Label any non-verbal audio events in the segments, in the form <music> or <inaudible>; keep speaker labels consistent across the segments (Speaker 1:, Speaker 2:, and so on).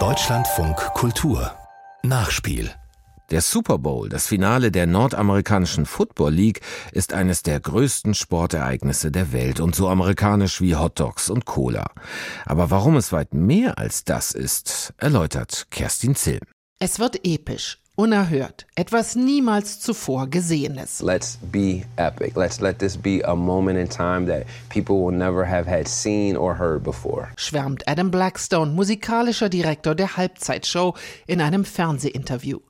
Speaker 1: Deutschlandfunk Kultur Nachspiel
Speaker 2: der Super Bowl, das Finale der nordamerikanischen Football League, ist eines der größten Sportereignisse der Welt und so amerikanisch wie Hot Dogs und Cola. Aber warum es weit mehr als das ist, erläutert Kerstin Zilm.
Speaker 3: Es wird episch, unerhört, etwas niemals zuvor Gesehenes.
Speaker 4: Let's be epic. Let's let this be a moment in time that people will never have had seen or heard before.
Speaker 3: Schwärmt Adam Blackstone, musikalischer Direktor der Halbzeitshow, in einem Fernsehinterview.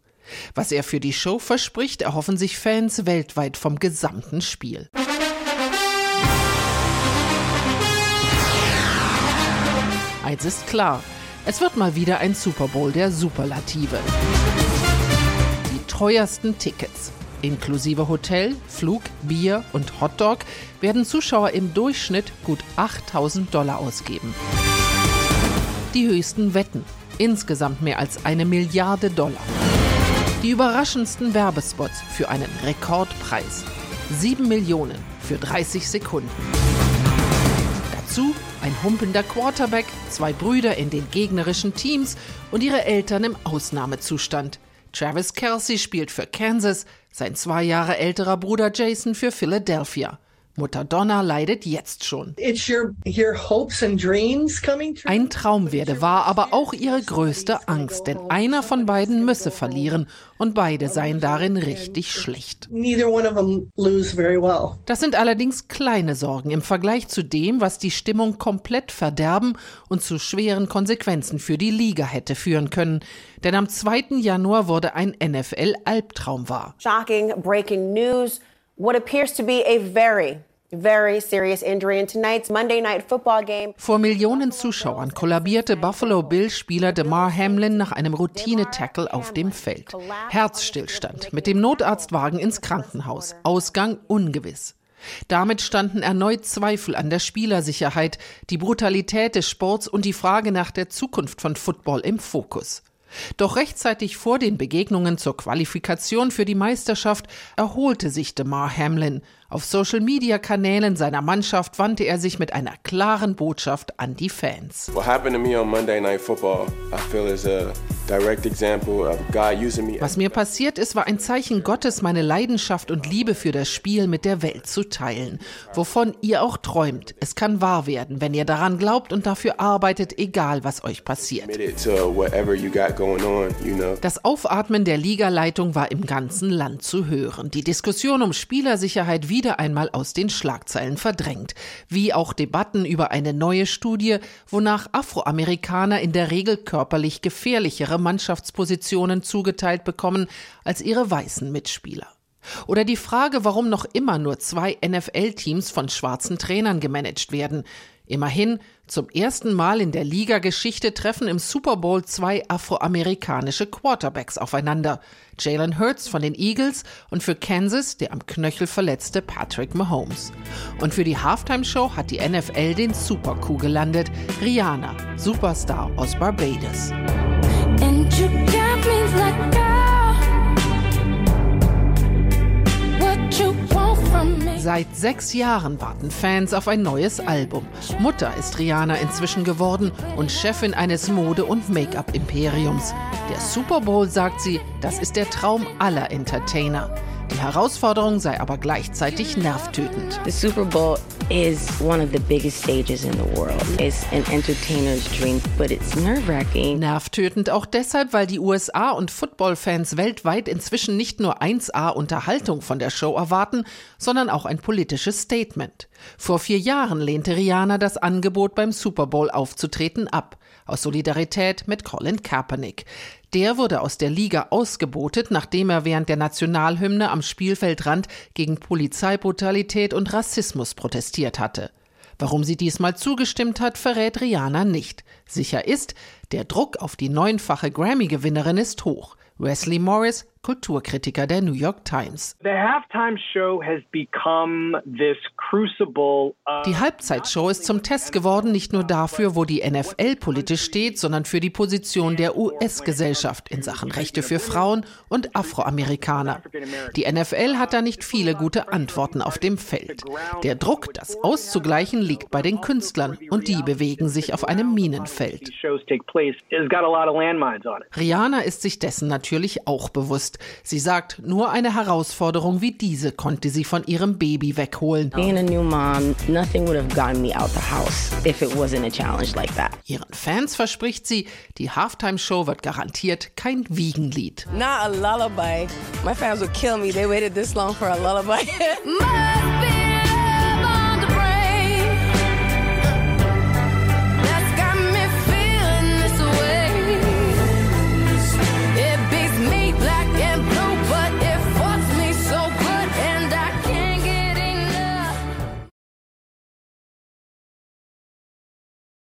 Speaker 3: Was er für die Show verspricht, erhoffen sich Fans weltweit vom gesamten Spiel. Eins ist klar, es wird mal wieder ein Super Bowl der Superlative. Teuersten Tickets, inklusive Hotel, Flug, Bier und Hotdog, werden Zuschauer im Durchschnitt gut 8000 Dollar ausgeben. Die höchsten Wetten, insgesamt mehr als eine Milliarde Dollar. Die überraschendsten Werbespots für einen Rekordpreis. 7 Millionen für 30 Sekunden. Dazu ein humpelnder Quarterback, zwei Brüder in den gegnerischen Teams und ihre Eltern im Ausnahmezustand. Travis Kelsey spielt für Kansas, sein zwei Jahre älterer Bruder Jason für Philadelphia. Mutter Donna leidet jetzt schon. Ein Traum werde wahr, aber auch ihre größte Angst, denn einer von beiden müsse verlieren und beide seien darin richtig schlecht. Das sind allerdings kleine Sorgen im Vergleich zu dem, was die Stimmung komplett verderben und zu schweren Konsequenzen für die Liga hätte führen können. Denn am 2. Januar wurde ein NFL-Albtraum wahr.
Speaker 5: Shocking breaking news. What appears to be a very Very serious injury in tonight's Monday Night Football game.
Speaker 3: Vor Millionen Zuschauern kollabierte Buffalo Bills-Spieler DeMar Hamlin nach einem Routine-Tackle auf dem Feld. Herzstillstand, mit dem Notarztwagen ins Krankenhaus. Ausgang ungewiss. Damit standen erneut Zweifel an der Spielersicherheit, die Brutalität des Sports und die Frage nach der Zukunft von Football im Fokus. Doch rechtzeitig vor den Begegnungen zur Qualifikation für die Meisterschaft erholte sich DeMar Hamlin. Auf Social-Media-Kanälen seiner Mannschaft wandte er sich mit einer klaren Botschaft an die Fans. Was mir passiert ist, war ein Zeichen Gottes, meine Leidenschaft und Liebe für das Spiel mit der Welt zu teilen. Wovon ihr auch träumt. Es kann wahr werden, wenn ihr daran glaubt und dafür arbeitet, egal was euch passiert. Das Aufatmen der Ligaleitung war im ganzen Land zu hören. Die Diskussion um Spielersicherheit wieder einmal aus den Schlagzeilen verdrängt. Wie auch Debatten über eine neue Studie, wonach Afroamerikaner in der Regel körperlich gefährlichere Mannschaftspositionen zugeteilt bekommen als ihre weißen Mitspieler. Oder die Frage, warum noch immer nur zwei NFL-Teams von schwarzen Trainern gemanagt werden. Immerhin, zum ersten Mal in der Liga-Geschichte treffen im Super Bowl zwei afroamerikanische Quarterbacks aufeinander. Jalen Hurts von den Eagles und für Kansas der am Knöchel verletzte Patrick Mahomes. Und für die Halftime-Show hat die NFL den Super Coup gelandet. Rihanna, Superstar aus Barbados. Seit sechs Jahren warten Fans auf ein neues Album. Mutter ist Rihanna inzwischen geworden und Chefin eines Mode- und Make-up-Imperiums. Der Super Bowl, sagt sie, das ist der Traum aller Entertainer. Die Herausforderung sei aber gleichzeitig nervtötend.
Speaker 6: The Super Bowl is one of the biggest stages in the world. It's an entertainer's dream, but it's nerve-wracking.
Speaker 3: Nervtötend auch deshalb, weil die USA und Footballfans weltweit inzwischen nicht nur 1A Unterhaltung von der Show erwarten, sondern auch ein politisches Statement. Vor vier Jahren lehnte Rihanna das Angebot beim Super Bowl aufzutreten ab aus Solidarität mit Colin Kaepernick. Der wurde aus der Liga ausgebotet, nachdem er während der Nationalhymne am Spielfeldrand gegen Polizeibrutalität und Rassismus protestiert hatte. Warum sie diesmal zugestimmt hat, verrät Rihanna nicht. Sicher ist, der Druck auf die neunfache Grammy-Gewinnerin ist hoch. Wesley Morris, Kulturkritiker der New York Times. Die Halbzeitshow ist zum Test geworden, nicht nur dafür, wo die NFL politisch steht, sondern für die Position der US-Gesellschaft in Sachen Rechte für Frauen und Afroamerikaner. Die NFL hat da nicht viele gute Antworten auf dem Feld. Der Druck, das auszugleichen, liegt bei den Künstlern und die bewegen sich auf einem Minenfeld. Rihanna ist sich dessen natürlich auch bewusst. Sie sagt, nur eine Herausforderung wie diese konnte sie von ihrem Baby wegholen.
Speaker 6: Being a new mom, nothing would have gotten me out the house if it wasn't a challenge like that.
Speaker 3: Ihren Fans verspricht sie, die Halftime-Show wird garantiert kein Wiegenlied.
Speaker 7: Not a lullaby. My fans would kill me. They waited this long for a lullaby. <laughs>